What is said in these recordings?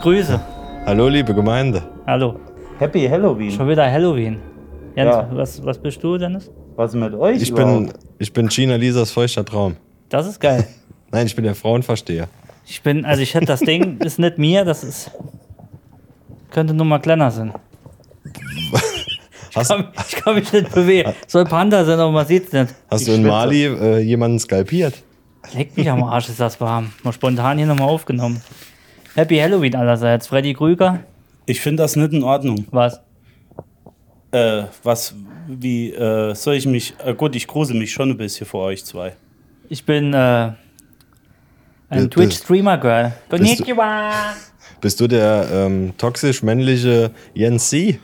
Grüße. Hallo, liebe Gemeinde. Hallo. Happy Halloween. Schon wieder Halloween. Jens, Ja. was, was bist du, Dennis? Was ist mit euch? Ich überhaupt? bin, ich bin Gina Lisas feuchter Traum. Das ist geil. Nein, ich bin der Frauenversteher. Ich bin, also ich hätte das Ding, ist nicht mir, das ist. Könnte nur mal kleiner sein. Hast, Kann- Ich kann mich nicht bewegen. Soll Panda sein, aber man sieht es nicht. hast Ich du in schwitze. Mali äh, jemanden skalpiert? Leck mich am Arsch, ist das warm. Mal spontan hier nochmal aufgenommen. Happy Halloween allerseits. Freddy Krüger, Ich finde das nicht in Ordnung. was? Äh, was, wie, äh, soll ich mich, äh, gut, ich grusel mich schon ein bisschen vor euch zwei. Ich bin äh, ein Twitch-Streamer-Girl. Konnichiwa. Bist du der ähm, toxisch männliche Jens C?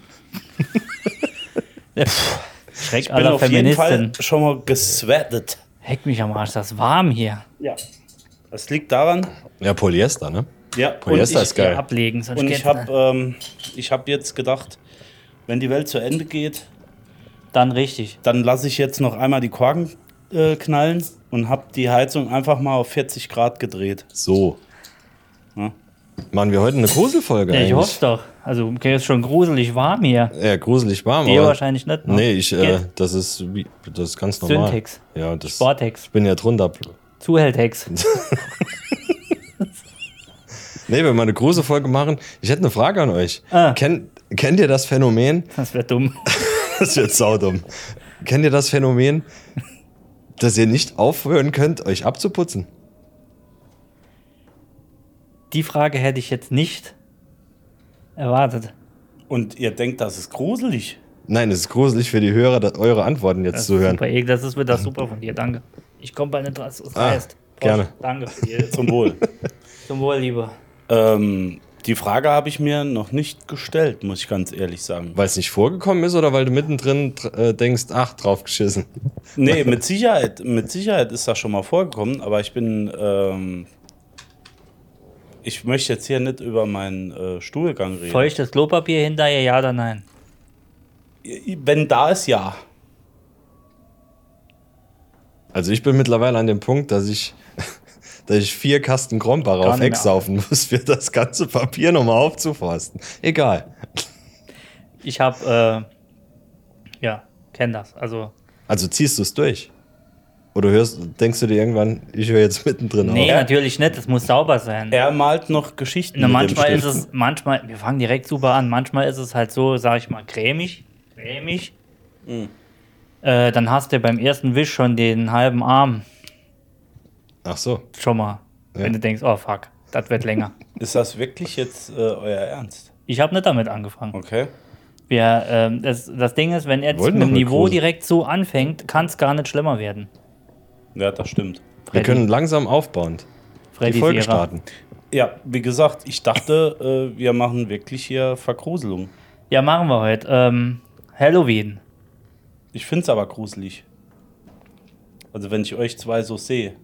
Schreck Ich bin aller auf jeden Fall Feministin. schon mal gesweatet. Heck mich am Arsch, das ist warm hier. Ja. Das liegt daran, Ja, Polyester, ne? ja, Polyester und ist ich, geil. Ablegen, sonst und geht's ich habe nicht. ähm, ich hab jetzt gedacht, wenn die Welt zu Ende geht, Dann richtig. dann lasse ich jetzt noch einmal die Korken äh, knallen und habe die Heizung einfach mal auf 40 Grad gedreht. So. Machen wir heute eine Gruselfolge Ja, ich eigentlich? hoffe doch. Also, okay, ist schon gruselig warm hier. Ja, gruselig warm, aber... wahrscheinlich nicht. Ne? Nee, ich, äh, das ist wie, das ist ganz normal. Syntax. Ja, das, Sportex. ich bin ja drunter. Zuhältex. Nee, wenn wir eine Gruselfolge machen, ich hätte eine Frage an euch. Ah. Kennt, kennt ihr das Phänomen, Das wäre dumm. das wird saudumm, kennt ihr das Phänomen, dass ihr nicht aufhören könnt, euch abzuputzen? Die Frage hätte ich jetzt nicht erwartet. Und ihr denkt, das ist gruselig. Nein, es ist gruselig für die Hörer, da- eure Antworten jetzt Das zu hören. super, das ist wieder super von dir, danke. Ich komme nicht dran, das Ah, heißt. gerne. Danke Zum Wohl. Zum Wohl, lieber. ähm, die Frage habe ich mir noch nicht gestellt, muss ich ganz ehrlich sagen. Weil es nicht vorgekommen ist oder weil du mittendrin äh, denkst, ach, drauf geschissen. Nee, mit Sicherheit, mit Sicherheit ist das schon mal vorgekommen, aber ich bin. Ähm, ich möchte jetzt hier nicht über meinen äh, Stuhlgang reden. Feuchtes Klopapier hinterher, ja oder nein? Wenn da ist, ja. Also ich bin mittlerweile an dem Punkt, dass ich, dass ich vier Kasten Krombacher auf Heck saufen muss, für das ganze Papier nochmal aufzuforsten. Egal. Ich habe, äh, ja, kenn das. Also, Also ziehst du es durch? Oder hörst, denkst du dir irgendwann, ich höre jetzt mittendrin nee, auf? natürlich nicht, es muss sauber sein. Er malt noch Geschichten. Na, mit dem manchmal ist es, manchmal, wir fangen direkt super an, manchmal ist es halt so, sag ich mal, cremig, cremig. Mhm. Äh, dann hast du beim ersten Wisch schon den halben Arm Ach so. schon mal. Ja. Wenn du denkst, oh fuck, das wird länger. Ist das wirklich jetzt äh, euer Ernst? Ich habe nicht damit angefangen. Okay. Wir, ähm, das, das Ding ist, wenn er mit dem Niveau Kruse. direkt so anfängt, kann es gar nicht schlimmer werden. Ja, das stimmt. Wir Freddy, können langsam aufbauend die Freddys Folge starten. Ja, wie gesagt, ich dachte, äh, wir machen wirklich hier Vergruselung. Ja, machen wir heute. Ähm, Halloween. Ich finde es aber gruselig. Also, wenn ich euch zwei so sehe.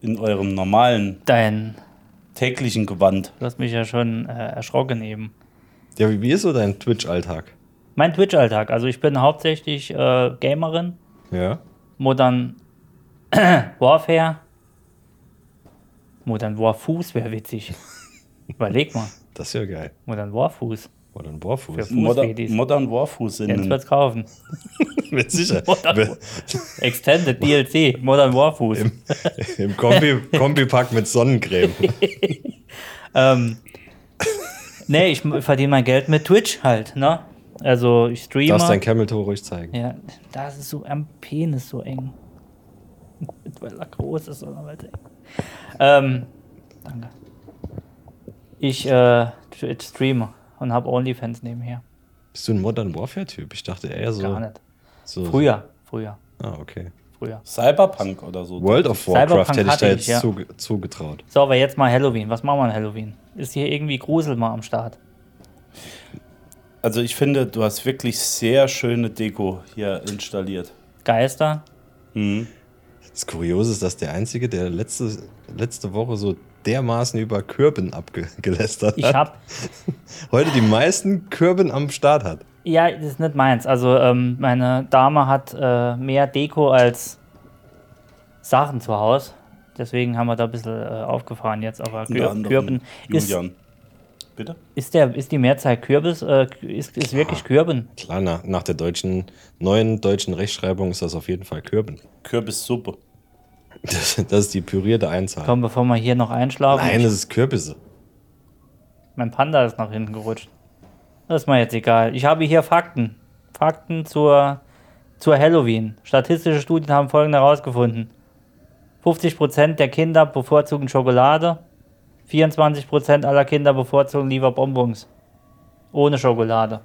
In eurem normalen, Dein, täglichen Gewand. du hast mich ja schon äh, erschrocken eben. Ja, wie, wie ist so dein Twitch-Alltag? Mein Twitch-Alltag. Also ich bin hauptsächlich äh, Gamerin, Ja. Modern Warfare. Modern Warfuß wäre witzig. Überleg mal. Das ist ja geil. Modern Warfuß. Bohrfuß. Für Modern. Modern Warfuß Jetzt in wird's kaufen. Mit sicher. Modern Extended DLC. Modern Warfuß. Im Kombi, Kombipack mit Sonnencreme. Ähm, nee, ich verdiene mein Geld mit Twitch halt, ne? Also ich streame. Darfst dein Camel-Toe ruhig zeigen. Ja, da ist es so am Penis so eng. Weil er groß ist, sondern weil es eng ähm, Danke. Ich äh, streame und habe OnlyFans nebenher. Bist du ein Modern Warfare-Typ? Ich dachte eher so. Gar nicht. so Früher, früher, Ah, okay. früher. Cyberpunk oder so. World of Cyberpunk Warcraft hätte ich da ich, jetzt ja. zuge zugetraut. So, aber jetzt mal Halloween. Was machen wir an Halloween? Ist hier irgendwie Grusel mal am Start? Also, ich finde, du hast wirklich sehr schöne Deko hier installiert. Geister? Mhm. Das Kuriose ist, dass der Einzige, der letzte, letzte Woche so dermaßen über Kürben abgelästert Ich hat, hab, heute die meisten Kürben am Start hat. Ja, das ist nicht meins. Also ähm, meine Dame hat äh, mehr Deko als Sachen zu Hause. Deswegen haben wir da ein bisschen äh, aufgefahren jetzt. Aber Kür Kürben ist, Julian. Bitte? ist, der, ist die Mehrzahl Kürbis, äh, ist, ist wirklich Kürben. Klar, nach, nach der deutschen, neuen deutschen Rechtschreibung ist das auf jeden Fall Kürben. Kürbissuppe. Das, das ist die pürierte Einzahl. Komm, bevor wir hier noch einschlafen. Nein, es ist Kürbisse. Mein Panda ist nach hinten gerutscht. Das ist mir jetzt egal. Ich habe hier Fakten. Fakten zur, zur Halloween. Statistische Studien haben folgende herausgefunden. 50% der Kinder bevorzugen Schokolade. 24% aller Kinder bevorzugen lieber Bonbons. Ohne Schokolade.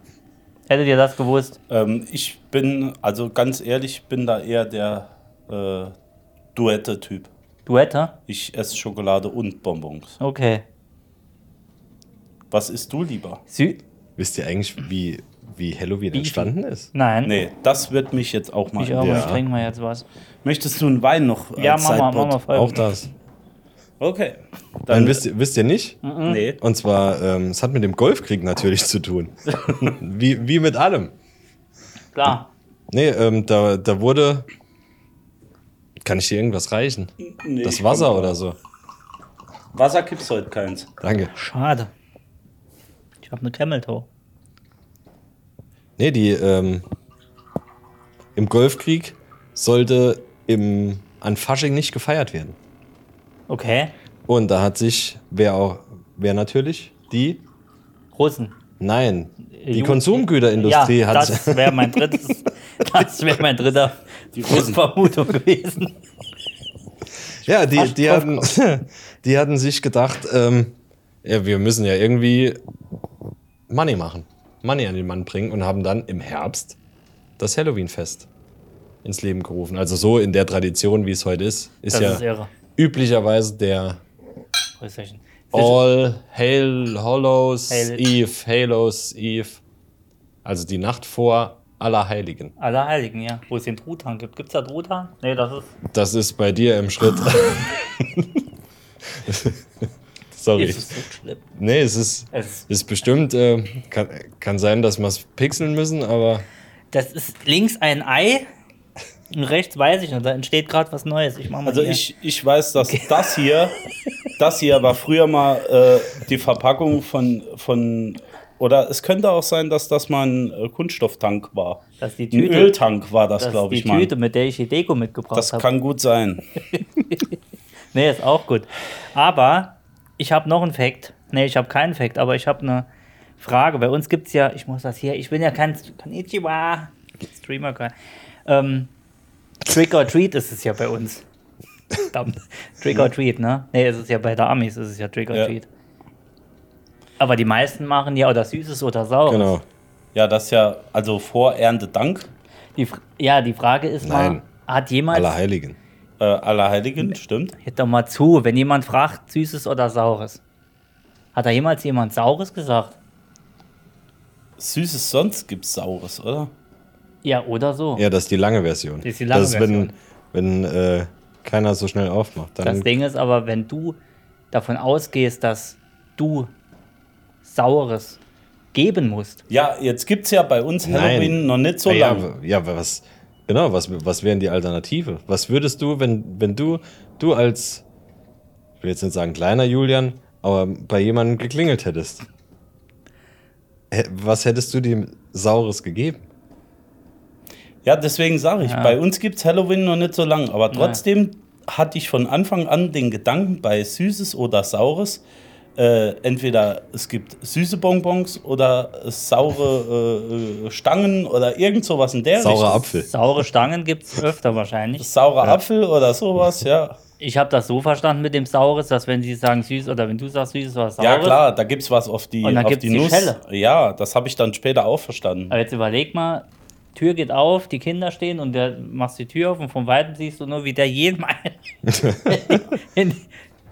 Hättet ihr das gewusst? Ähm, ich bin, also ganz ehrlich, bin da eher der äh, Duette-Typ. Duette? Ich esse Schokolade und Bonbons. Okay. Was isst du lieber? Sü Wisst ihr eigentlich, wie, wie Halloween entstanden ist? Nein. Nee, das wird mich jetzt auch mal. Ich auch, Ja. ich trinke mal jetzt was. Möchtest du einen Wein noch? Ja, als mach mal, mach mal voll. Auch das. Okay. Dann Dann wisst ihr, wisst ihr nicht? Nee. Und zwar, ähm, es hat mit dem Golfkrieg natürlich zu tun. wie, wie mit allem. Klar. Nee, ähm, da, da wurde. Kann ich dir irgendwas reichen? Nee, Das Wasser oder so. Wasser gibt's heute keins. Danke. Schade. Ich habe eine Camel Toe. Nee, die, ähm, im Golfkrieg sollte im, an Fasching nicht gefeiert werden. Okay. Und da hat sich, wer auch, wer natürlich? Die, Russen. nein, die Konsumgüterindustrie ja, hat. Das wäre mein drittes. Das wäre mein dritter Die Russen. Vermutung gewesen. Ja, die, die, hatten, die hatten sich gedacht, ähm, ja, wir müssen ja irgendwie Money machen. Money an den Mann bringen und haben dann im Herbst das Halloween-Fest ins Leben gerufen. Also so in der Tradition, wie es heute ist, ist Das ja ist. Üblicherweise der. All Hail Hollows Hail- Eve, Halos Eve. Also die Nacht vor Allerheiligen. Allerheiligen, ja. Wo es den Truthahn gibt. Gibt es da Truthahn? Nee, das ist. Das ist bei dir im Schritt. Sorry. Ist es so schlimm? Nee, es ist, Es, ist bestimmt, äh, kann, kann sein, dass wir es pixeln müssen, aber das ist links ein Ei rechts weiß ich nicht. Da entsteht gerade was Neues. Ich mach mal Also hier. ich, ich weiß, dass das hier, das hier war früher mal äh, die Verpackung von, von, oder es könnte auch sein, dass das mal ein äh, Kunststofftank war. Das ist die Ein Tüte. Öltank war das, das glaube ich die mal. Tüte, mit der ich die Deko mitgebracht Das habe. kann gut sein. Nee, ist auch gut. Aber ich habe noch einen Fact. Nee, ich habe keinen Fact, aber ich habe eine Frage. Bei uns gibt es ja, ich muss das hier, ich bin ja kein Konnichiwa, Streamer, kein, ähm, Trick or Treat ist es ja bei uns. Trick or Treat, ne? Nee, es ist ja bei der Amis, ist es ja Trick or Ja. Treat. Aber die meisten machen ja oder Süßes oder Saures. genau. Ja, das ist ja, also vor Erntedank, Die, ja, die Frage ist Nein. mal, hat jemals, Allerheiligen. äh, Allerheiligen, stimmt. hört doch mal zu, wenn jemand fragt, Süßes oder Saures, hat da jemals jemand Saures gesagt? Süßes sonst gibt's Saures, oder? Ja, oder so. Ja, das ist die lange Version. Das ist die lange das ist, Version. wenn, wenn äh, keiner so schnell aufmacht. Das Ding ist aber, wenn du davon ausgehst, dass du Saures geben musst, Ja, jetzt gibt's ja bei uns Nein. Halloween noch nicht so ja, lange. ja, was, genau, was, was wären die Alternative? Was würdest du, wenn, wenn du, du als, ich will jetzt nicht sagen kleiner Julian, aber bei jemandem geklingelt hättest? Hä- Was hättest du dem Saures gegeben? Ja, deswegen sage ich, Ja. bei uns gibt's Halloween noch nicht so lange, aber trotzdem hatte ich von Anfang an den Gedanken bei Süßes oder Saures, äh, entweder es gibt süße Bonbons oder saure äh, äh, Stangen oder irgend sowas in der Saurer Richtung. Apfel. saure Stangen gibt es öfter wahrscheinlich. Saurer Apfel oder sowas, ja. Ich habe das so verstanden mit dem Saures, dass wenn sie sagen süß oder wenn du sagst süß oder saures, Ja, klar, da gibt's was auf die, Und dann auf gibt's die die Nuss. Schelle. Ja, das habe ich dann später auch verstanden. aber jetzt überleg mal, Tür geht auf, die Kinder stehen und der machst die Tür auf und von weitem siehst du nur, wie der ein. in,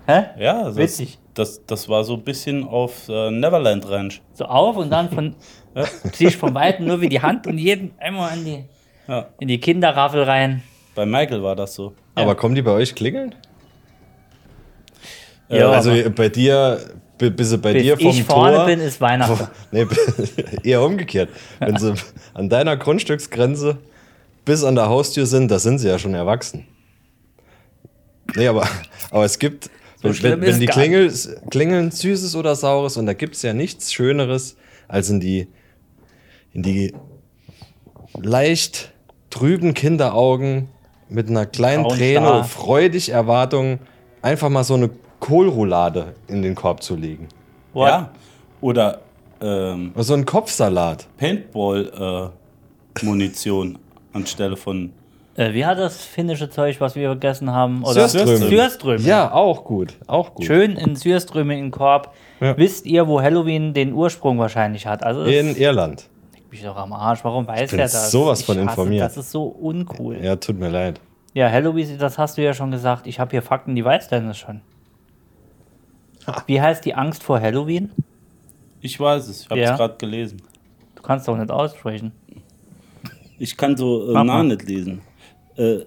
hä? Ja, das, Witzig. Das, das war so ein bisschen auf äh, Neverland Ranch. So auf und dann von siehst von weitem nur wie die Hand und jeden einmal in die, Ja, in die Kinderraffel rein. bei Michael war das so. Aber kommen die bei euch klingeln? Ja, also bei dir, bi- bis sie bei Bis dir vom ich vorne Tor. bin, ist Weihnachten. Nee, eher umgekehrt. Wenn sie an deiner Grundstücksgrenze bis an der Haustür sind, da sind sie ja schon erwachsen. Nee, aber, aber es gibt, schlimm wenn, wenn die Klingel, klingeln Süßes oder Saures und da gibt es ja nichts Schöneres, als in die, in die leicht trüben Kinderaugen mit einer kleinen Träne, freudig Erwartung, einfach mal so eine Kohlroulade in den Korb zu legen. What? Ja. Oder ähm, so ein Kopfsalat. Paintball-Munition anstelle von. Äh, wie hat das finnische Zeug, was wir gegessen haben? Oder. Sürströmming. Ja, auch gut. Auch gut. Schön in Sürströmming in den Korb. Ja. Wisst ihr, wo Halloween den Ursprung wahrscheinlich hat? Also In Irland. leck mich doch am Arsch. Warum weiß bin der das? sowas von hasse- informiert. Das ist so uncool. Ja, Ja, tut mir leid. Halloween, das hast du ja schon gesagt. Ich habe hier Fakten, die weiß Dennis schon. Wie heißt die Angst vor Halloween? Ich weiß es, ich habe es Ja. gerade gelesen. Du kannst doch nicht aussprechen. Ich kann so äh, nah nicht lesen. Äh,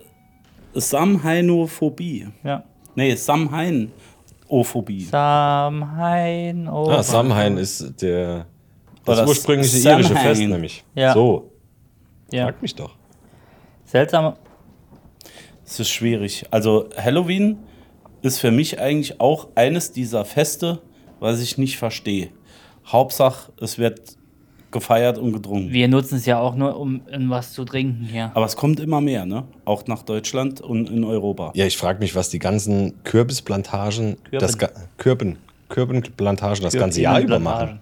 Samhainophobie. Ja. Nee, Samhainophobie. Samhain. Oh, Ah, Samhain ist der, das Oder ursprüngliche Samhain. irische Fest nämlich. Ja. So, Ja. frag mich doch. Seltsam. Es ist schwierig. Also Halloween ist für mich eigentlich auch eines dieser Feste, was ich nicht verstehe. Hauptsache, es wird gefeiert und getrunken. Wir nutzen es ja auch nur, um was zu trinken hier. Aber es kommt immer mehr, ne? Auch nach Deutschland und in Europa. Ja, ich frage mich, was die ganzen Kürbisplantagen, das Ga- Kürben, Kürbenplantagen das ganze Jahr über machen.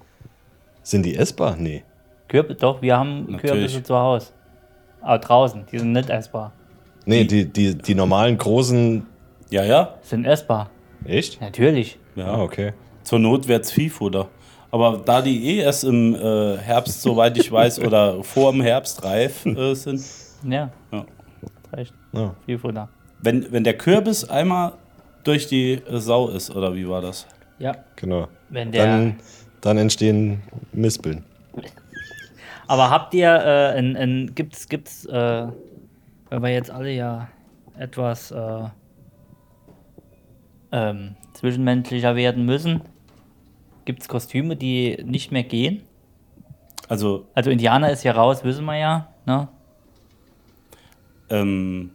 Sind die essbar? Nee. Kürbis, doch, wir haben Natürlich. Kürbisse zu Hause. Aber draußen, die sind nicht essbar. Nee, die, die, die normalen großen. Ja, ja. Sind essbar. Echt? Natürlich. ja. Ah, okay. Zur Not wird's Viehfutter. Aber da die eh erst im äh, Herbst, soweit ich weiß, oder vor dem Herbst reif äh, sind, Ja, ja. recht. Ja. Viel Futter. wenn, wenn der Kürbis einmal durch die äh, Sau ist, oder wie war das? Ja. Genau. Wenn der. Dann, dann entstehen Mispeln. Aber habt ihr, äh, in, in, gibt's, gibt's, äh, weil wir jetzt alle ja etwas äh, ähm, zwischenmenschlicher werden müssen, gibt es Kostüme, die nicht mehr gehen? Also, Also Indianer ist ja raus, wissen wir ja, ne? ähm,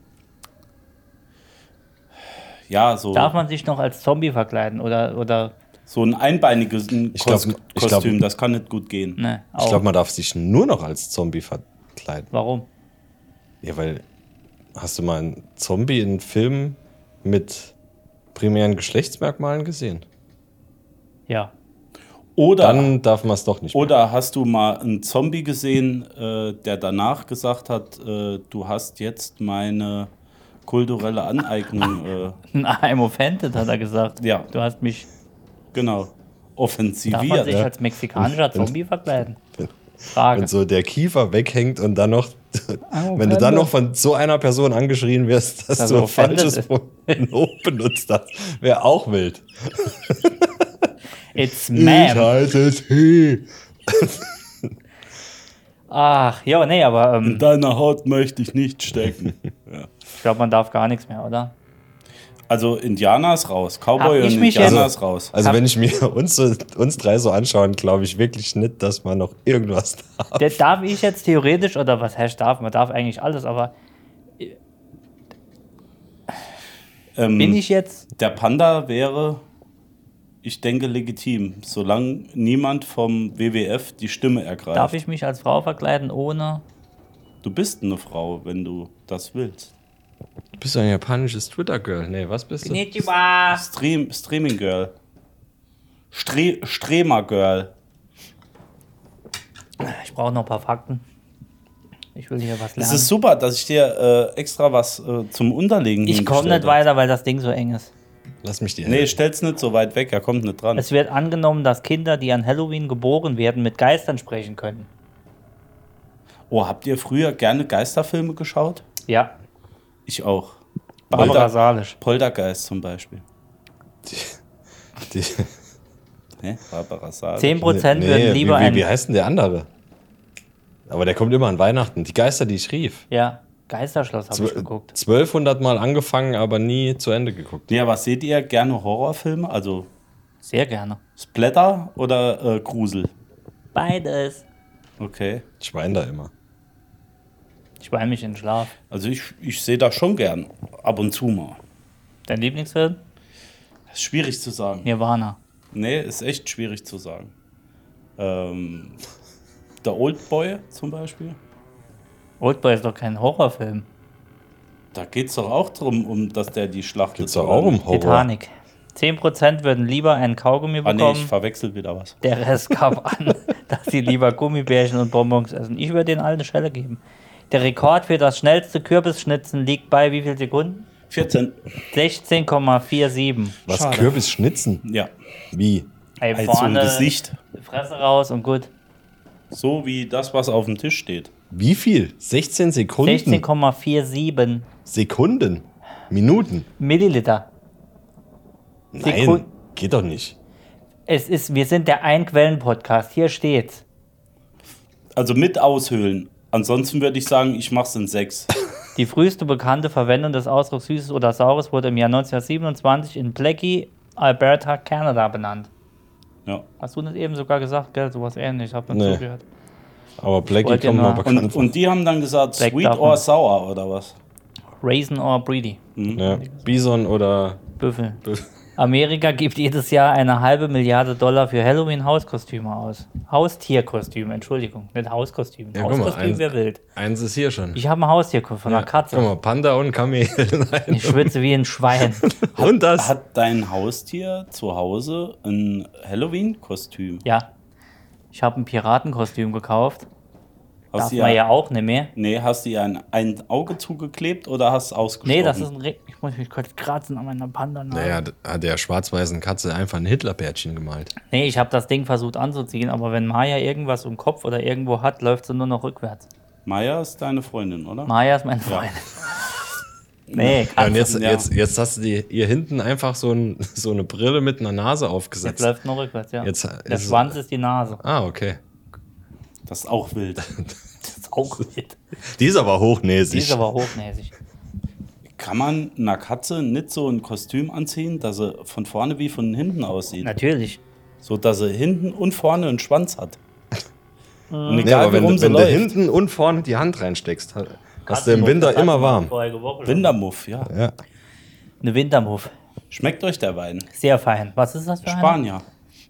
ja, so, Darf man sich noch als Zombie verkleiden oder, oder so ein einbeiniges Ich Kos glaub- ich Kostüm, glaub- das kann nicht gut gehen. ne? Ich glaube, man darf sich nur noch als Zombie verkleiden. Warum? Ja, weil hast du mal einen Zombie in Filmen mit primären Geschlechtsmerkmalen gesehen? Ja. Oder, Dann darf man es doch nicht. mehr. oder hast du mal einen Zombie gesehen, äh, der danach gesagt hat, äh, du hast jetzt meine kulturelle Aneignung, äh, I'm offended, hat er gesagt. Ja. Du hast mich. genau, Darf man offensiviert. sich als mexikanischer Zombie verkleiden? Frage. Wenn so der Kiefer weghängt und dann noch, wenn du dann noch von so einer Person angeschrien wirst, dass Dass du er ein falsches offended Pronomen benutzt hast, wäre auch wild. It's Ich ma'am. heiße Tee. Ach, ja, nee, aber ähm, In deiner Haut möchte ich nicht stecken. ja. ich glaube, man darf gar nichts mehr, oder? Also Indianer ist raus, Cowboy ich und mich Indianer ist raus. Also Hab- wenn ich mir uns, uns drei so anschaue, glaube ich wirklich nicht, dass man noch irgendwas darf. Der, darf ich jetzt theoretisch, oder was heißt darf, man darf eigentlich alles, aber Ähm, bin ich jetzt, Der Panda wäre, ich denke, legitim, solange niemand vom WWF die Stimme ergreift. darf ich mich als Frau verkleiden ohne. Du bist eine Frau, wenn du das willst. Du bist ein japanisches Twitter-Girl. Nee, was bist du? Konnichiwa. Stream, Streaming Girl. Stre Stremer Girl. Ich brauche noch ein paar Fakten. Ich will hier was Es lernen. ist super, dass ich dir äh, extra was äh, zum Unterlegen Ich komme nicht weiter, weil das Ding so eng ist. Lass mich die hab. Nee, stell's nicht so weit weg, er kommt nicht dran. Es wird angenommen, dass Kinder, die an Halloween geboren werden, mit Geistern sprechen können. Oh, habt ihr früher gerne Geisterfilme geschaut? Ja. Ich auch. Barbara Polter Salisch. Poltergeist zum Beispiel. Die, Ne? Barbara Salisch. 10% Nee, würden lieber wie, wie, ein. wie heißt denn der andere? Aber der kommt immer an Weihnachten. Die Geister, die ich rief. Ja, Geisterschloss habe ich geguckt. 1200 Mal angefangen, aber nie zu Ende geguckt. Ja, was seht ihr? Gerne Horrorfilme? Also, Sehr gerne. Splatter oder äh, Grusel? Beides. Okay. Ich weine da immer. Ich weine mich in den Schlaf. Also ich, ich sehe das schon gern. Ab und zu mal. Dein Lieblingsfilm? Das ist schwierig zu sagen. Nirvana. Nee, ist echt schwierig zu sagen. Ähm, der Old Boy zum Beispiel. Oldboy ist doch kein Horrorfilm. Da geht es doch auch darum, um, dass der die Schlacht Geht's doch auch um Horror. Titanic. 10% würden lieber einen Kaugummi Ah, nee, bekommen. ich verwechsel wieder was. Der Rest gab an, dass sie lieber Gummibärchen und Bonbons essen. Ich würde denen alle eine Schelle geben. Der Rekord für das schnellste Kürbisschnitzen liegt bei wie viel Sekunden? 14. 16,47. Was, Schade. Kürbis schnitzen? Ja. Wie? Ey, Als so ein vorne Gesicht. Fresse raus und gut. So wie das, was auf dem Tisch steht. Wie viel? 16 Sekunden? 16,47 Sekunden? Minuten? Milliliter. Nein, Sekund- geht doch nicht. Es ist, wir sind der Ein-Quellen-Podcast. Hier steht's. Also mit aushöhlen. Ansonsten würde ich sagen, ich mache es in sechs. Die früheste bekannte Verwendung des Ausdrucks Süßes oder Saures wurde im Jahr 1927 in Blackie, Alberta, Kanada benannt. Ja. Hast du das eben sogar gesagt, gell? Sowas ähnlich. Ich hab nicht Nee. zugehört. Aber Blackie kommt mal bekannt Und, vor. und die haben dann gesagt, Black sweet or sour oder was? Raisin or Breedy. Ja. Bison oder Büffel. Amerika gibt jedes Jahr eine halbe Milliarde Dollar für Halloween-Hauskostüme aus. Haustierkostüme, Entschuldigung, nicht Hauskostüme. Ja, Hauskostüm wäre wild. eins ist hier schon. Ich habe ein Haustier von einer Katze. Guck mal, Panda und Kamel. Nein. Ich schwitze wie ein Schwein. und das? Hat dein Haustier zu Hause ein Halloween-Kostüm? ja. Ich habe ein Piratenkostüm gekauft. Hast Darf du man ja, ja auch nicht mehr. nee, hast du ihr ein, ein Auge zugeklebt oder hast du ausgestochen? Nee, das ist ein Re Ich muss mich kurz kratzen an meiner panda Naja, d- hat der schwarz-weißen Katze einfach ein Hitlerbärtchen gemalt. Nee, ich habe das Ding versucht anzuziehen, aber wenn Maya irgendwas im Kopf oder irgendwo hat, läuft sie nur noch rückwärts. Maya ist deine Freundin, oder? Maya ist mein Freund. Nee, Ja, Katze. und jetzt, ja. jetzt, jetzt hast du dir hier hinten einfach so, ein, so eine Brille mit einer Nase Jetzt aufgesetzt. läuft nur rückwärts, ja. Jetzt Der ist Schwanz ist die Nase. Ah, okay. Das ist auch wild. Das ist auch wild. Die ist aber Die hochnäsig. ist aber hochnäsig. Kann man einer Katze nicht so ein Kostüm anziehen, dass sie von vorne wie von hinten aussieht? Natürlich. So dass sie hinten und vorne einen Schwanz hat. Und nee, egal, aber wenn, warum du- sie wenn du läuft. hinten und vorne die Hand reinsteckst, ha- hast du im Winter immer warm. Wintermuff, ja. Ja. Eine Wintermuff. Schmeckt euch der Wein? Sehr fein. Was ist das für eine? Spanier.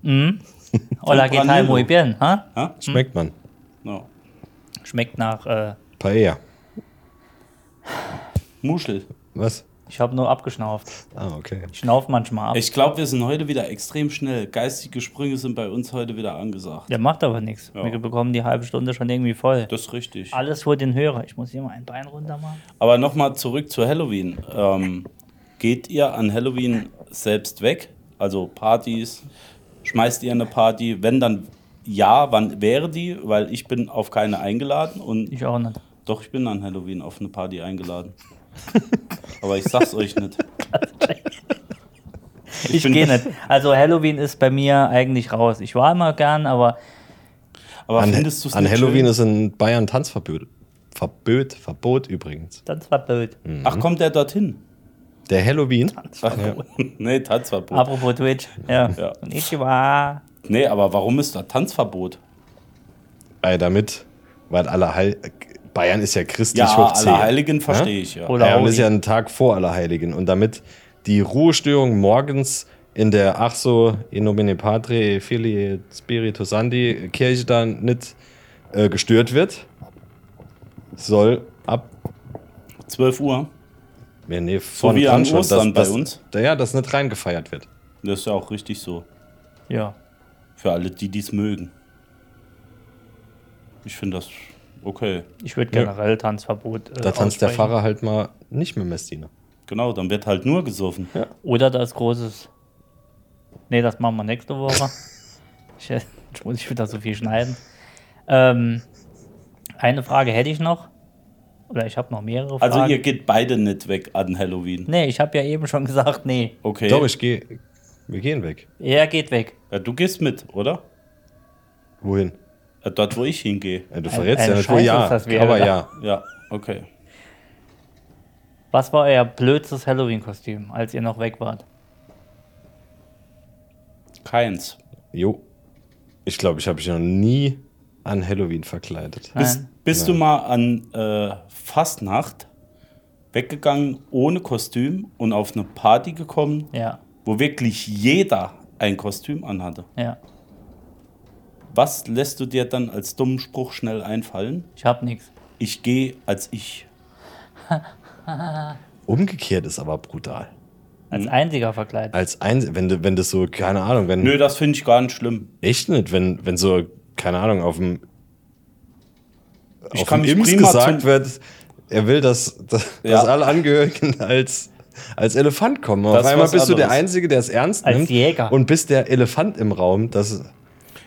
Hola, ¿qué tal? Muy bien. Ha? Ja? Schmeckt man. No. Schmeckt nach, äh, Paella. Muschel. Was? ich habe nur abgeschnauft. Ah, okay. Ich schnauf manchmal ab. Ich glaube, wir sind heute wieder extrem schnell. Geistige Sprünge sind bei uns heute wieder angesagt. Der macht aber nichts. Ja. Wir bekommen die halbe Stunde schon irgendwie voll. Das ist richtig. Alles für den Hörer. Ich muss hier mal ein Bein runter machen. Aber nochmal zurück zu Halloween. Ähm, geht ihr an Halloween selbst weg? Also Partys? Schmeißt ihr eine Party? Wenn dann ja, wann wäre die? Weil ich bin auf keine eingeladen und Ich auch nicht. doch, ich bin an Halloween auf eine Party eingeladen. Aber ich sag's euch nicht. Ich bin- gehe nicht. Also Halloween ist bei mir eigentlich raus. Ich war immer gern, aber Aber An, an nicht Halloween schön? ist in Bayern Tanzverbot. Verbot, Verbot übrigens. war blöd. Ach, kommt der dorthin? Der Halloween? Ach, nee, Tanzverbot. Apropos Twitch. Ja. Ja. Konnichiwa. Nee, aber warum ist da Tanzverbot? Weil damit, weil Allerheil Bayern ist ja christlich Ja, hoch zehn. Allerheiligen verstehe ich, ja. Oder Audi. ist ja ein Tag vor Allerheiligen. Und damit die Ruhestörung morgens in der ach so in nomine Patri Filii Spiritus Sancti Kirche dann nicht äh, gestört wird, soll ab 12 Uhr. ja, nee, vorn wie an schon, Ostern dass, bei uns. Dass, ja, das nicht reingefeiert wird. Das ist ja auch richtig so. Ja. Für alle, die dies mögen. Ich finde das okay. Ich würde generell Tanzverbot. Äh, Da tanzt der. Pfarrer halt mal nicht mit Messdiener. Genau, dann wird halt nur gesoffen. Oder das großes. Nee, das machen wir nächste Woche. ich, jetzt muss ich wieder so viel schneiden. Ähm, eine Frage hätte ich noch. Oder ich habe noch mehrere Fragen. Also ihr geht beide nicht weg an Halloween. Nee, ich habe ja eben schon gesagt, nee. Okay. Doch, ich gehe. Wir gehen weg. Er geht weg. ja, du gehst mit, oder? Wohin? Ja, dort, wo ich hingehe. Ja, du verrätst ja Scheiße ja. aber ja. Ja, okay. Was war euer blödstes Halloween-Kostüm, als ihr noch weg wart? Keins. Jo. Ich glaube, ich habe mich noch nie an Halloween verkleidet. Bist, Nein. bist du mal an äh, Fastnacht weggegangen ohne Kostüm und auf eine Party gekommen, Ja, wo wirklich jeder ein Kostüm anhatte? ja. Was lässt du dir dann als dummen Spruch schnell einfallen? Ich hab nichts. Ich gehe als ich. Umgekehrt ist aber brutal. Als einziger verkleidet. Als ein, wenn du, wenn das so, keine Ahnung, wenn. Nö, das finde ich gar nicht schlimm. Echt nicht, wenn, wenn so, keine Ahnung, auf dem. Ich auf kann dem mich Ims prima gesagt zum- wird, er will, dass, dass, Ja. dass alle Angehörigen als, als Elefant kommen. Und Das auf ist einmal was bist du der anderes. Einzige, der es ernst Als nimmt. Jäger. Und bist der Elefant im Raum. Das,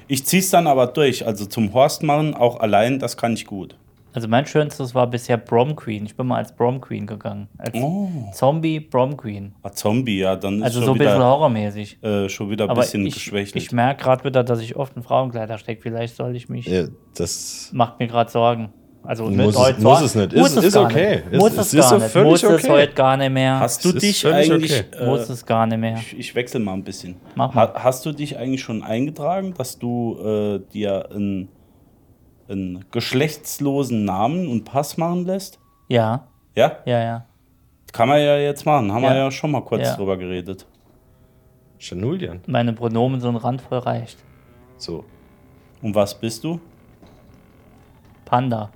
Ich zieh's dann aber durch. Also zum Horst machen, auch allein, das kann ich gut. Also mein schönstes war bisher Brom Queen. Ich bin mal als Brom Queen gegangen. Als Oh. Zombie Brom Queen. Ah, Zombie, ja, dann ist Also schon, so ein bisschen wieder, horrormäßig. äh, schon wieder ein Aber bisschen ich, geschwächelt. ich merke gerade wieder, dass ich oft in Frauenkleider stecke. Vielleicht soll ich mich. ja, das Macht mir gerade Sorgen. Also Muss es- heute muss es nicht. Muss Ist- es ist gar okay. Nicht. Es- Muss es es, ist gar nicht. völlig Muss es okay. heute gar nicht mehr. Hast du Es ist dich eigentlich. okay. Muss Äh, es gar nicht mehr. ich, ich wechsle mal ein bisschen. Mach mal. Ha, hast du dich eigentlich schon eingetragen, dass du äh, dir einen, einen geschlechtslosen Namen und Pass machen lässt? Ja, Ja? ja, ja. Kann man ja jetzt machen. Haben wir Ja. ja schon mal kurz Ja. drüber geredet. Chanulian. Meine Pronomen sind randvoll reicht. So. Und was bist du? Panda.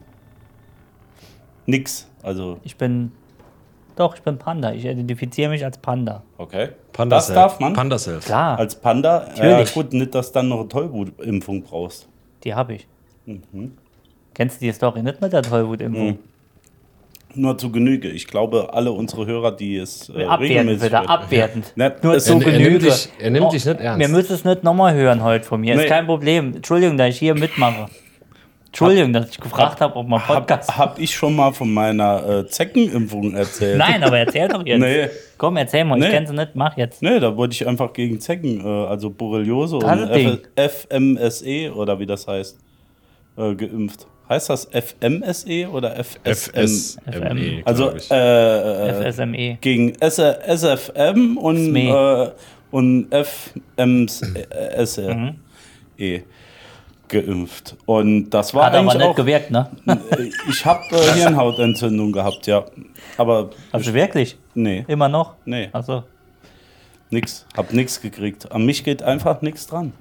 Nix. Also, Ich bin. Doch, ich bin Panda. Ich identifiziere mich als Panda. okay. Panda das Self. darf man. Panda Self. Klar, Als Panda. Ja, Natürlich. gut, nicht, dass du dann noch eine Tollwutimpfung brauchst. die habe ich. Mhm. Kennst du die Story nicht mit der Tollwutimpfung? Nur zu Genüge. Ich glaube, alle unsere Hörer, die es äh, Abwertend, regelmäßig bitte, hören- abwertend. Ne, Nur es- zu Er- er Genüge. nimmt dich- er nimmt dich nicht ernst. Wir müssen es nicht nochmal hören heute von mir. Nee. Ist kein Problem. Entschuldigung, dass ich hier mitmache. Entschuldigung, dass ich gefragt habe, ob man Podcast. Hab, hab ich schon mal von meiner äh, Zeckenimpfung erzählt? Nein, aber erzähl doch jetzt. Nee. Komm, erzähl mal. Ich Nee. kenn sie nicht. Mach jetzt. Nee, da wurde ich einfach gegen Zecken, äh, also Borreliose Das und FMSE E oder wie das heißt, äh, geimpft. Heißt das FMSE oder FSM? FSME, Also glaub ich. äh, äh, FSME. gegen S SFM und, SME. äh, und FMSE Mhm. E geimpft. Und das war Hat aber eigentlich nicht auch. gewirkt, ne? Äh, Ich habe äh, Hirnhautentzündung gehabt, ja. Aber Also wirklich? nee, Immer noch? nee, Also, nix. Hab nix gekriegt. An mich geht einfach nichts dran.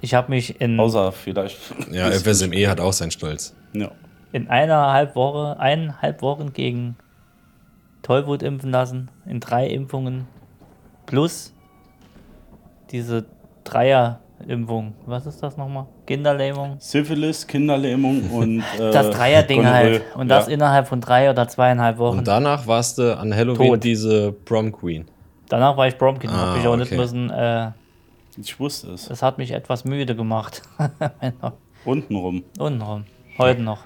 ich habe mich in, Außer vielleicht. Ja, FSME hat auch seinen Stolz. Ja. in eineinhalb Woche, eineinhalb Wochen gegen Tollwut impfen lassen. In drei Impfungen. Plus diese Dreier-Impfung. Was ist das nochmal? Kinderlähmung? Syphilis, Kinderlähmung und. Äh, Das Dreier-Ding halt. Und das ja. innerhalb von drei oder zweieinhalb Wochen. Und danach warst du an Halloween Tot. diese Prom Queen. Danach war ich Bromkin. Ah, hab ich auch nicht okay. müssen. Äh, Ich wusste es. das hat mich etwas müde gemacht. Untenrum. Untenrum. Heute noch.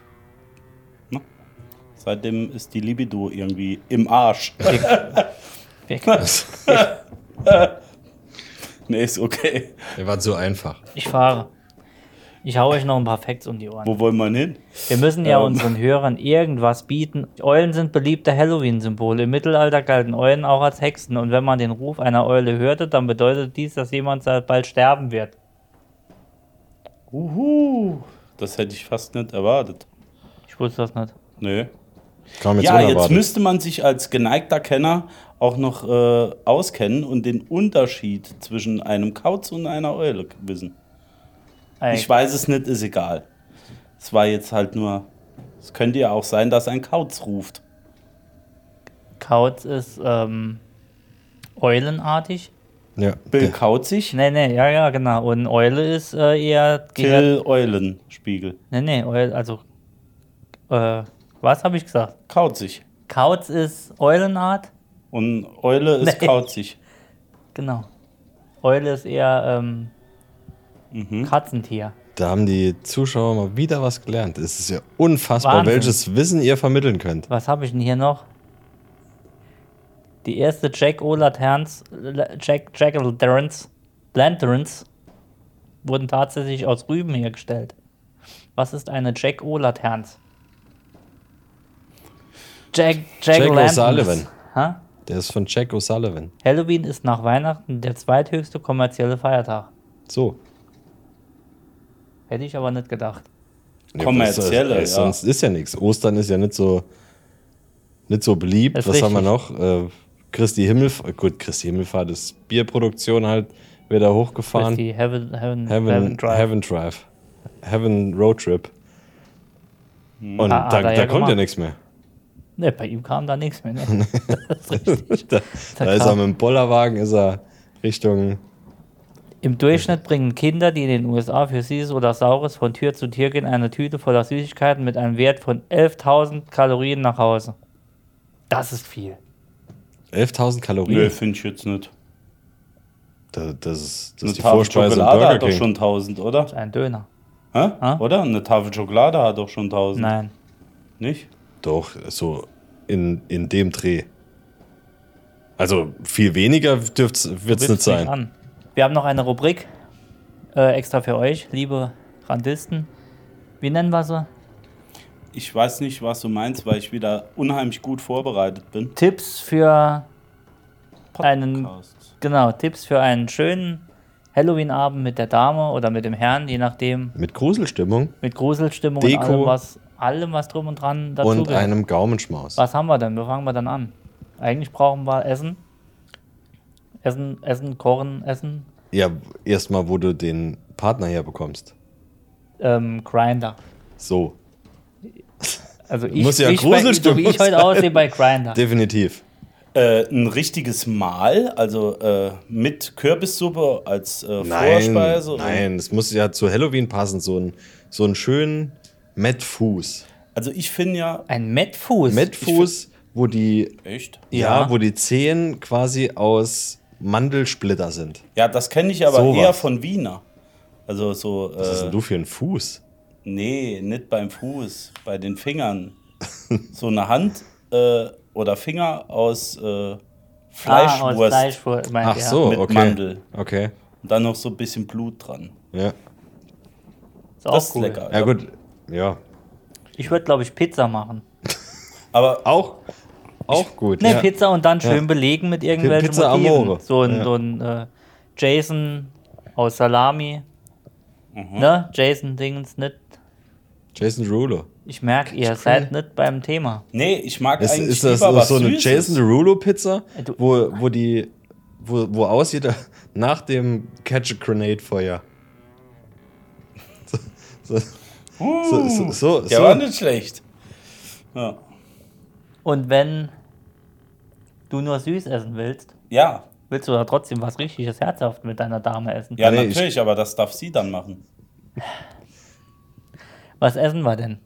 Seitdem ist die Libido irgendwie im Arsch. Weg. nee, ist okay. Der war so einfach. Ich fahre. Ich hau euch noch ein paar Facts um die Ohren. Wo wollen wir hin? Wir müssen ja Ähm. unseren Hörern irgendwas bieten. Eulen sind beliebte Halloween-Symbole. Im Mittelalter galten Eulen auch als Hexen. Und wenn man den Ruf einer Eule hörte, dann bedeutet dies, dass jemand bald sterben wird. Uhu. Das hätte ich fast nicht erwartet. Ich wusste das nicht. Nee. Kam jetzt Ja, jetzt unerwartet. müsste man sich als geneigter Kenner auch noch äh, auskennen und den Unterschied zwischen einem Kauz und einer Eule wissen. Ich weiß es nicht, ist egal. Es war jetzt halt nur. Es könnte ja auch sein, dass ein Kauz ruft. Kauz ist ähm, eulenartig. ja, Bill Kauzig, Nee, nee, ja, ja, genau. Und Eule ist äh, eher. Kill Eulenspiegel. Nee, nee, Eule, also. Äh, was habe ich gesagt? Kauzig. Kauz ist Eulenart. Und Eule ist Nee. kauzig. Genau. Eule ist eher ähm, Mhm. Katzentier. da haben die Zuschauer mal wieder was gelernt. Es ist ja unfassbar, Wahnsinn. welches Wissen ihr vermitteln könnt. Was habe ich denn hier noch? Die erste Jack O-Lanterns, Jack Jack Lanterns, Lanterns wurden tatsächlich aus Rüben hergestellt. Was ist eine Jack O-Laterns? Jack Jack, Jack Lanterns. O'Sullivan. Ha? Der ist von Jack O'Sullivan. Halloween ist nach Weihnachten der zweithöchste kommerzielle Feiertag. So. Hätte ich aber nicht gedacht. Ja, Kommerzielle, ja. Sonst ist ja nichts. Ostern ist ja nicht so, nicht so beliebt. Was ist haben wir richtig. noch? Äh, Christi Himmelfahrt. Gut, Christi Himmelfahrt ist Bierproduktion halt wieder hochgefahren. ist die Heaven, Heaven, Heaven, Heaven Drive. Heaven Drive. Heaven Road Trip. Und Ah, ah, da, da da ja kommt ja gemacht. nichts mehr. Ne, bei ihm kam da nichts mehr. Ne? Das ist richtig. da Da da ist er mit dem Bollerwagen, ist er Richtung. Im Durchschnitt bringen Kinder, die in den USA für Süßes oder Saures von Tür zu Tür gehen, eine Tüte voller Süßigkeiten mit einem Wert von 11.000 Kalorien nach Hause. Das ist viel. 11.000 Kalorien. Nö, finde ich jetzt nicht. Da, das ist, das Eine ist die Tafel Vorspeise Schokolade Burger hat doch schon 1000, oder? Das ist ein Döner. Hä? Ah? Oder? Eine Tafel Schokolade hat doch schon 1000. Nein. Nicht? Doch, so in, in dem Dreh. Also viel weniger wird es nicht sein. An. Wir haben noch eine Rubrik äh, extra für euch, liebe Randisten. Wie nennen wir sie? Ich weiß nicht, was du meinst, weil ich wieder unheimlich gut vorbereitet bin. Tipps für einen Podcast. genau Tipps für einen schönen Halloween-Abend mit der Dame oder mit dem Herrn, je nachdem, Mit Gruselstimmung mit Gruselstimmung Deko. und allem was, allem was drum und dran dazu und gehört. einem Gaumenschmaus. Was haben wir denn? Wo fangen wir dann an? Eigentlich brauchen wir Essen. Essen, Essen, Kochen, Essen. Ja, erstmal, wo du den Partner herbekommst. Ähm, Grinder. So, Also ich, Muss ja ich, bei, so wie ich heute aussehe bei Grinder. definitiv. Äh, ein richtiges Mahl, also äh, mit Kürbissuppe als äh, Nein, Vorspeise. nein, es muss ja zu Halloween passen, so ein, so einen schönen Mettfuß. Also ich finde ja. Ein Mettfuß. Mettfuß, wo die, Echt? ja, Ja. wo die Zehen quasi aus Mandelsplitter sind. Ja, das kenne ich aber Sowas. eher von Wiener. Also so. Was ist Äh, denn du für ein Fuß? nee, nicht beim Fuß, bei den Fingern. so eine Hand äh, oder Finger aus äh, ah, aus Fleischwurst. Fleischwurst. meint Ach er. so, mit okay. Mandel. Okay, Und dann noch so ein bisschen Blut dran. ja. Ist auch Das ist cool. lecker. Ja gut, ja. Ich würde, glaube ich, Pizza machen. Aber Auch, auch gut. Ne, ja. Pizza und dann schön Ja. belegen mit irgendwelchen Pizza Motiven. Amore. So ein, Ja. so ein äh, Jason aus Salami. Mhm. Ne? Jason Dings nicht. Jason Derulo. Ich merke, ihr seid nicht beim Thema. nee, ich mag Ist, eigentlich ist das lieber was so eine Süßes. Jason Derulo Pizza, wo, wo die, wo, wo aussieht nach dem Catch a Grenade Feuer? So, so, so, so, so, Der so. war nicht schlecht. Ja. Und wenn du nur süß essen willst, Ja, willst du da trotzdem was richtiges herzhaft mit deiner Dame essen. ja Nee, ich- natürlich, aber das darf sie dann machen. Was essen wir denn?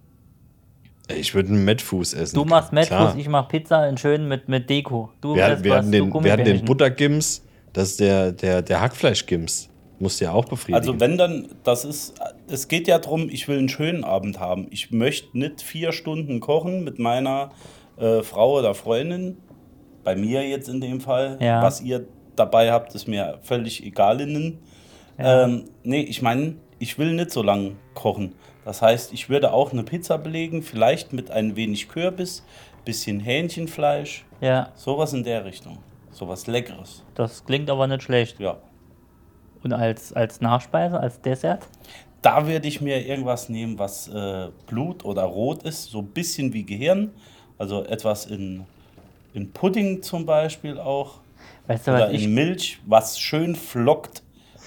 Ich würde einen Mettfuß essen. Du machst Mettfuß, Klar. ich mach Pizza in schön mit, mit Deko. Du Wir, isst wir, was, hatten du den, wir hatten den. Buttergims, das ist der, der, der Hackfleischgims. Musst du ja auch befriedigen. Also wenn dann, das ist, es geht ja darum, ich will einen schönen Abend haben. Ich möchte nicht vier Stunden kochen mit meiner äh, Frau oder Freundin. Bei mir jetzt in dem Fall. Ja. Was ihr dabei habt, ist mir völlig egal innen. Ähm, nee, ich meine, ich will nicht so lange kochen. Das heißt, ich würde auch eine Pizza belegen, vielleicht mit ein wenig Kürbis, bisschen Hähnchenfleisch, Ja, sowas in der Richtung. Sowas Leckeres. das klingt aber nicht schlecht. Ja. Und als, als Nachspeise, als Dessert? Da werde ich mir irgendwas nehmen, was äh, Blut oder rot ist, so ein bisschen wie Gehirn. Also etwas in, in Pudding zum Beispiel auch. Weißt du, Oder was ich, in Milch, was schön flockt,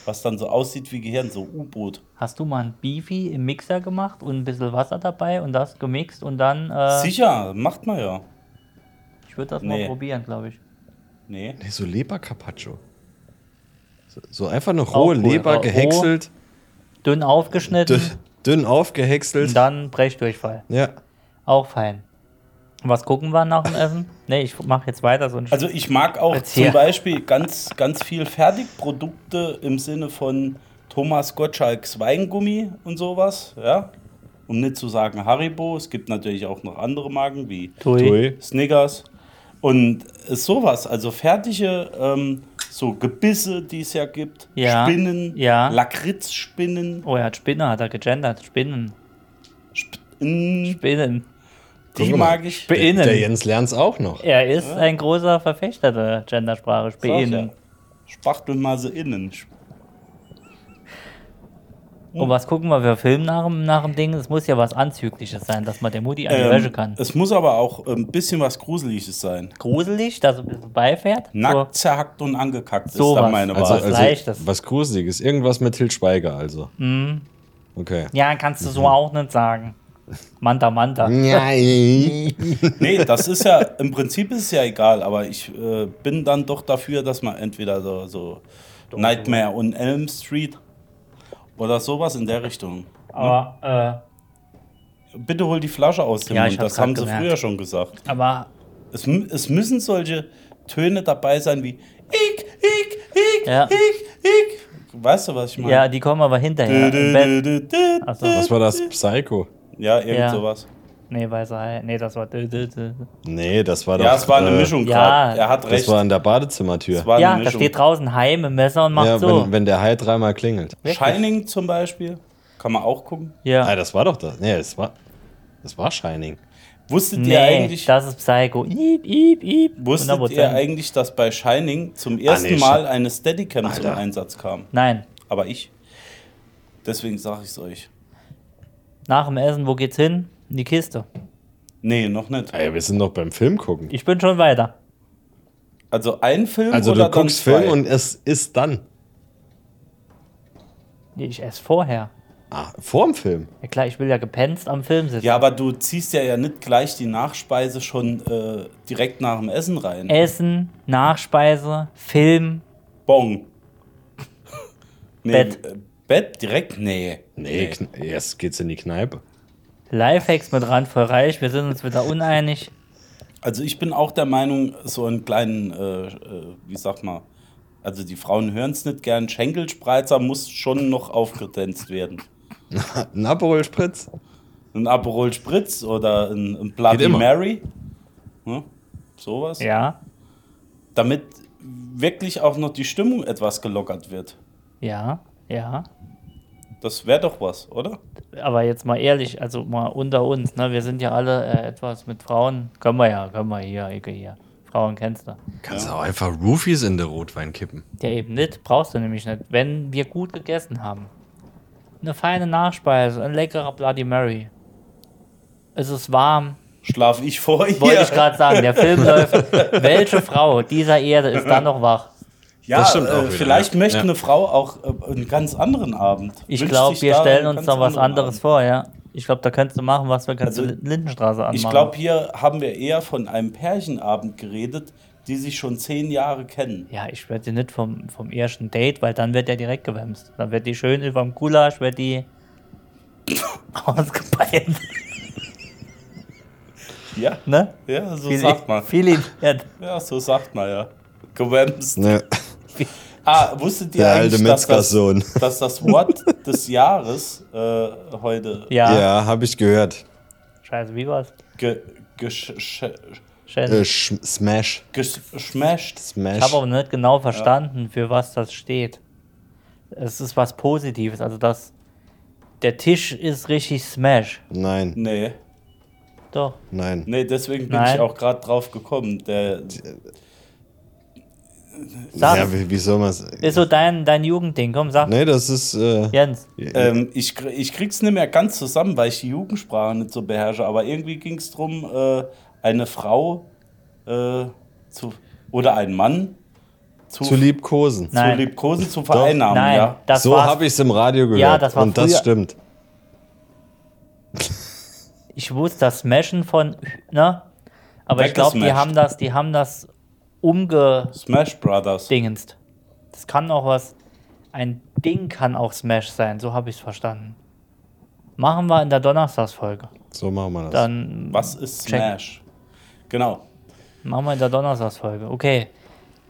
was dann so aussieht wie Gehirn, so U-Boot. hast du mal ein Beefy im Mixer gemacht und ein bisschen Wasser dabei und das gemixt und dann, äh, Sicher, macht man ja. ich würde das Nee. mal probieren, glaube ich. Nee. Nee, so Leber-Carpaccio. So, so einfach eine rohe cool. Leber Roh- gehäckselt, Dünn aufgeschnitten dünn, dünn aufgehäckselt. und dann Brechdurchfall. Ja. Auch fein. Was gucken wir nach dem Essen? Ne, ich mache jetzt weiter so ein Also ich mag auch Jetzt zum. Beispiel ganz, ganz viel Fertigprodukte im Sinne von Thomas Gottschalks Weingummi und sowas, ja. Um nicht zu sagen Haribo, es gibt natürlich auch noch andere Marken wie Tui. Tui. Snickers und sowas, also fertige ähm, so Gebisse, die es ja gibt, Ja, Spinnen, ja. Lakritzspinnen, Oh, er hat Spinner, hat er gegendert. Spinnen. Spinnen, Spinnen. Die mal. mag ich. Der, Spinnen. der Jens lernt's auch noch. Er ist ein großer Verfechter der Gendersprache. Sag ja. Spinnen. Spachtelmase innen. Und was gucken wir für Film nach, dem- nach dem Ding? Es muss ja was Anzügliches sein, dass man der Mutti an die Wäsche kann. Ähm, es muss aber auch ein bisschen was Gruseliges sein. Gruselig, dass er ein bisschen beifährt. Nackt, zerhackt und angekackt ist Sowas. dann meine Also, Wahl. was Leichtes. was Gruseliges. Irgendwas mit Til Schweiger, also. Mhm. Okay. Ja, kannst du so auch nicht sagen. Manta Manta. Nein. nee, das ist ja, im Prinzip ist es ja egal, aber ich äh, bin dann doch dafür, dass man entweder so, so Nightmare on Elm Street oder sowas in der Richtung. Aber, Bitte hol die Flasche aus dem Ja, Mund, das haben sie gemerkt. früher schon gesagt. äh, aber Es, es müssen solche Töne dabei sein wie ich, ich, ich, Ja. ich, ich. Weißt du, was ich meine? ja, die kommen aber hinterher dü, dü, dü. Achso, Was war das? Psycho? Ja, irgend Ja. sowas. nee, weißer Hai. Nee, das war. Nee, das war doch. Ja, es war eine äh, Mischung ja, gerade. Er hat Das recht. war an der Badezimmertür. Ja, da steht draußen Hai mit Messer und macht ja, so. wenn, wenn der Hai dreimal klingelt. Shining zum Beispiel. Kann man auch gucken. Ah, ja. das war doch das. Nee, das war. Das war Shining. Wusstet Nee, ihr eigentlich, das ist Psycho. Iep, iep, iep. wusstet 100%. ihr eigentlich, dass bei Shining zum ersten Ah, nee, Mal eine Steadicam zum Alter. Einsatz kam? Nein. Aber ich. Deswegen sage ich es euch. Nach dem Essen, wo geht's hin? In die Kiste. Nee, noch nicht. Ey, wir sind noch beim Film gucken. Ich bin schon weiter. Also ein Film Also oder du guckst dann zwei? Film und es ist dann. Nee, Ich esse vorher. Ah, vorm Film. Ja klar, ich will ja gepenst am Film sitzen. Ja, aber du ziehst ja, ja nicht gleich die Nachspeise schon äh, direkt nach dem Essen rein. Essen, Nachspeise, Film. Bong. nee, Bett. Bett direkt? Nee. Nee, kn- erst geht's in die Kneipe. Lifehacks mit Rand voll reich. Wir sind uns wieder uneinig. Also ich bin auch der Meinung, so einen kleinen, äh, äh, wie sag mal, also die Frauen hören es nicht gern, Schenkelspreizer muss schon noch aufgetanzt werden. Ein Aperol Spritz? Ein Aperol Spritz oder ein, ein Bloody. Mary. Hm? Sowas. Ja, Damit wirklich auch noch die Stimmung etwas gelockert wird. ja, ja. Das wäre doch was, oder? Aber jetzt mal ehrlich, also mal unter uns, ne? Wir sind ja alle äh, etwas mit Frauen. Können wir ja, können wir hier, Ecke hier. Frauen kennst du. Kannst du auch einfach Roofies in den Rotwein kippen. Ja, eben nicht. Brauchst du nämlich nicht. Wenn wir gut gegessen haben. Eine feine Nachspeise, ein leckerer Bloody Mary. Es ist warm. Schlaf ich vor ihr. Wollte ich gerade sagen, der Film läuft. Welche Frau dieser Erde ist dann noch wach? Ja, Das stimmt auch äh, vielleicht ja. möchte Ja. eine Frau auch äh, einen ganz anderen Abend. Ich glaube, wir da stellen uns noch was anderes Abend. vor, ja. Ich glaube, da könntest du machen, was wir kannst Also, Lindenstraße anmachen. Ich glaube, hier haben wir eher von einem Pärchenabend geredet, die sich schon zehn Jahre kennen. Ja, ich werde nicht vom, vom ersten Date, weil dann wird der direkt gewämst. Dann wird die schön über dem Gulasch, wird die ausgepeitscht. Ja, Ne? ja so Viel, sagt man. viel. Ja, so sagt man ja. Gewämst. Ne, Ah, wusstet ihr der eigentlich, alte dass das, dass das Wort des Jahres äh, heute Ja. Ja, habe ich gehört. Scheiße, wie war's? ge, gesch, sch. Äh, Sch Smash. geschmasht? Smash. Ich habe aber nicht genau verstanden, für was das steht. Es ist was Positives, also das. Der Tisch ist richtig Smash. Nein, Nee, Doch. nein. nee, deswegen bin Nein. ich auch gerade drauf gekommen. Der, Sag, Ja, wie, wie soll man es. ist so dein, dein Jugendding. Komm, sag. Nee, das ist. Äh, Jens. ähm, ich, ich krieg's nicht mehr ganz zusammen, weil ich die Jugendsprache nicht so beherrsche, aber irgendwie ging es darum, äh, eine Frau äh, zu, oder ein Mann zu, zu liebkosen. zu Nein. liebkosen, zu vereinnahmen. Nein, Ja. das so habe ich es im Radio gehört. Ja, das war Und das früher- stimmt. Ich wusste das Smashen von, ne? Aber ich glaube, die haben das, die haben das umgedingenst. Smash Brothers. Das kann auch was. Ein Ding kann auch Smash sein, so habe ich es verstanden. Machen wir in der Donnerstagsfolge. So machen wir das. Dann Was ist check. Smash? Genau. Machen wir in der Donnerstagsfolge. Okay.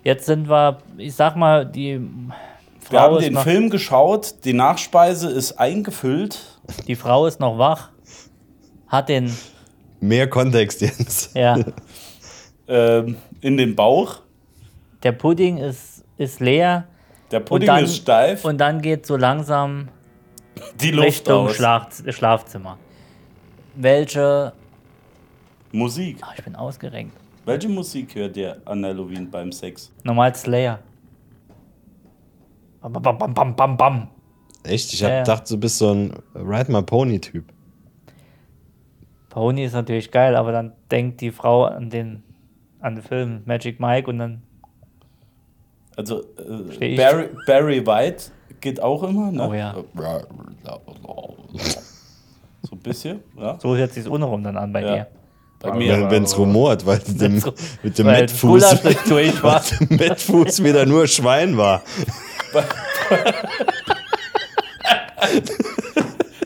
Jetzt sind wir, ich sag mal, die Wir Frau, haben ist den Film geschaut, die Nachspeise ist eingefüllt. die Frau ist noch wach. Hat den, Mehr Kontext, Jens. ja, ähm, in den Bauch. der Pudding ist, ist leer. Der Pudding dann, ist steif. Und dann geht so langsam die Luft Richtung aus. Schlaf, Schlafzimmer. Welche. Musik. Ach, ich bin ausgerenkt. Welche Musik hört ihr an Halloween beim Sex? Normal Slayer. Bam, bam, bam, bam, bam, bam. Echt? Ich Ja, hab ja. gedacht, du bist so ein Ride My Pony-Typ. Pony ist natürlich geil, aber dann denkt die Frau an den, an den Film Magic Mike und dann Also äh, ich- Barry, Barry White geht auch immer, ne? Oh ja. So ein bisschen, ja. so hört sich unrum dann an bei Ja. dir. Bei mir. Wenn es rumort, weil mit dem, mit dem Mettfuß, Mettfuß wieder nur Schwein war.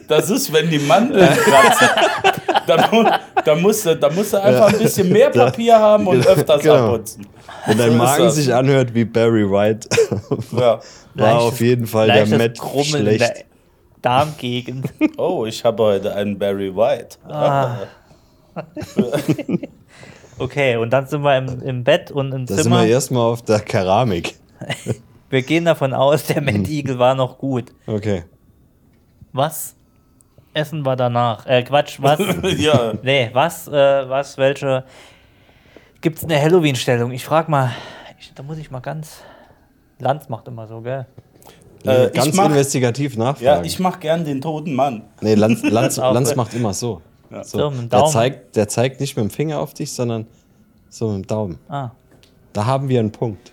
Das ist, wenn die Mandeln kratzen. Da, da, musst du, da musst du einfach ein bisschen mehr Papier haben und öfters Genau. abputzen. Wenn dein Magen sich anhört wie Barry White, Ja. war auf jeden Fall der Matt Krummeln schlecht. der Darmgegend. Oh, ich habe heute einen Barry White. Ah. Okay, und dann sind wir im, im Bett und im Da sind Zimmer. wir erstmal auf der Keramik. Wir gehen davon aus, der Mad Eagle war noch gut. Okay. Was essen wir danach? Äh, Quatsch, was? ja. nee, was, äh, was, welche. Gibt es eine Halloween-Stellung? Ich frag mal, ich, da muss ich mal ganz. Lanz macht immer so, gell? Äh, ich Ganz mach- investigativ Ja, nachfragen. ich mache gern den toten Mann. nee, Lanz, Lanz. Lanz macht immer so. So, mit dem der, zeigt, der zeigt nicht mit dem Finger auf dich, sondern so mit dem Daumen. Ah, Da haben wir einen Punkt.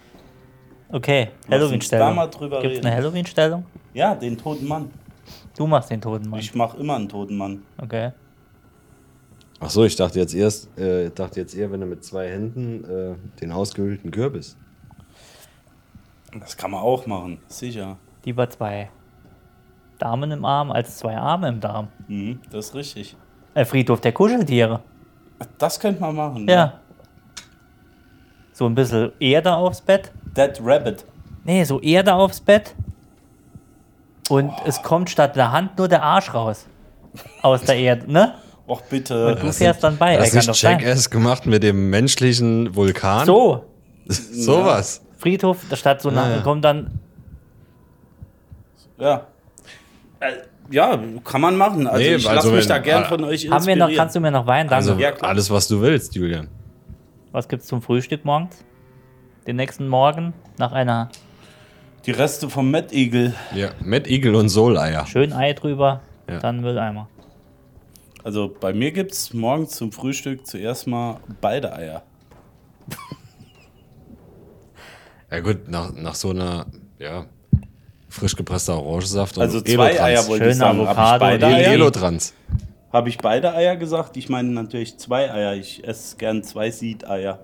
okay. Halloween-Stellung. Gibt es eine Halloween-Stellung? Ja, den toten Mann. Du machst den toten Mann. Ich mache immer einen toten Mann. Okay. Ach so, ich dachte jetzt erst, äh, dachte jetzt eher, wenn du mit zwei Händen äh, den ausgehöhlten Kürbis. Das kann man auch machen, sicher. Lieber zwei Damen im Arm als zwei Arme im Darm. Mhm, das ist richtig. Äh, Friedhof der Kuscheltiere. Das könnte man machen. Ja. So ein bisschen Erde aufs Bett. Dead Rabbit. Nee, so Erde aufs Bett. Und es kommt statt der Hand nur der Arsch raus. Aus der Erde, ne? Och, bitte. Und du fährst dann bei. Du doch sein. Jackass gemacht mit dem menschlichen Vulkan? So, Sowas. Friedhof, da statt so nach, ja. kommt dann. Ja. Äh, ja, kann man machen. Also Nee, ich also lasse mich wenn- da gern ah, von euch Haben wir noch, inspirieren. kannst du mir noch Wein? Danke. Also Ja, alles, was du willst, Julian. Was gibt's zum Frühstück morgens? Den nächsten Morgen nach einer Die Reste vom Mad Eagle. Ja, mit Igel und Soleier. schönen Ei drüber, Ja. dann Mülleimer. Also bei mir gibt es morgens zum Frühstück zuerst mal beide Eier. Ja gut, nach, nach so einer, ja, frisch gepresster Orangensaft Also und zwei Elotrans. Eier wollte ich Schöne sagen. Habe ich Avocado beide Eier? Elotrans. Habe ich beide Eier gesagt? Ich meine natürlich zwei Eier. Ich esse gern zwei Seed-Eier.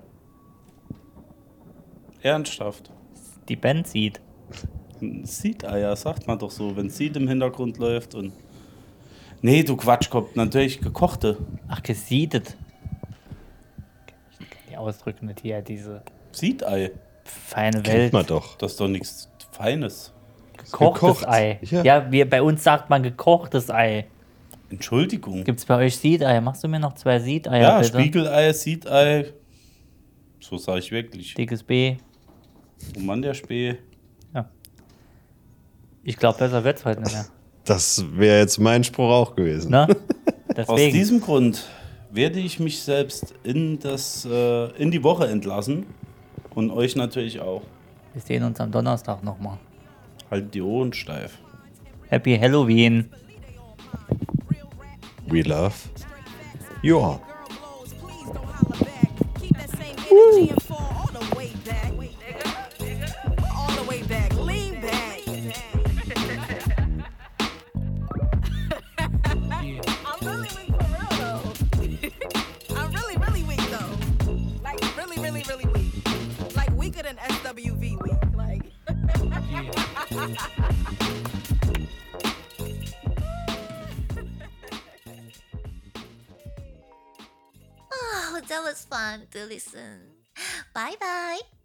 Ernsthaft. Die Band sieht. Seed-Eier, sagt man doch so, wenn Seed im Hintergrund läuft und. Nee, du Quatschkopf, natürlich gekochte. Ach, gesiedet. Die Ausdrücke nicht hier, diese Seed-Ei. feine Kennt Welt. man doch. Das ist doch nichts Feines. Gekochtes Gekocht. Ei. Ja, Ja. wir, bei uns sagt man gekochtes Ei. Entschuldigung. Gibt's bei euch Siedei? Machst du mir noch zwei Siedeier, ja, bitte? Spiegelei, Seed-Ei. So sage ich wirklich. Dickes B. Oh Mann, der Spee. Ich glaube, besser wird's heute nicht mehr. Das wäre jetzt mein Spruch auch gewesen. Aus diesem Grund werde ich mich selbst in, das, äh, in die Woche entlassen. Und euch natürlich auch. Wir sehen uns am Donnerstag nochmal. Halt die Ohren steif. Happy Halloween. We love you all. Was fun to listen. Bye bye.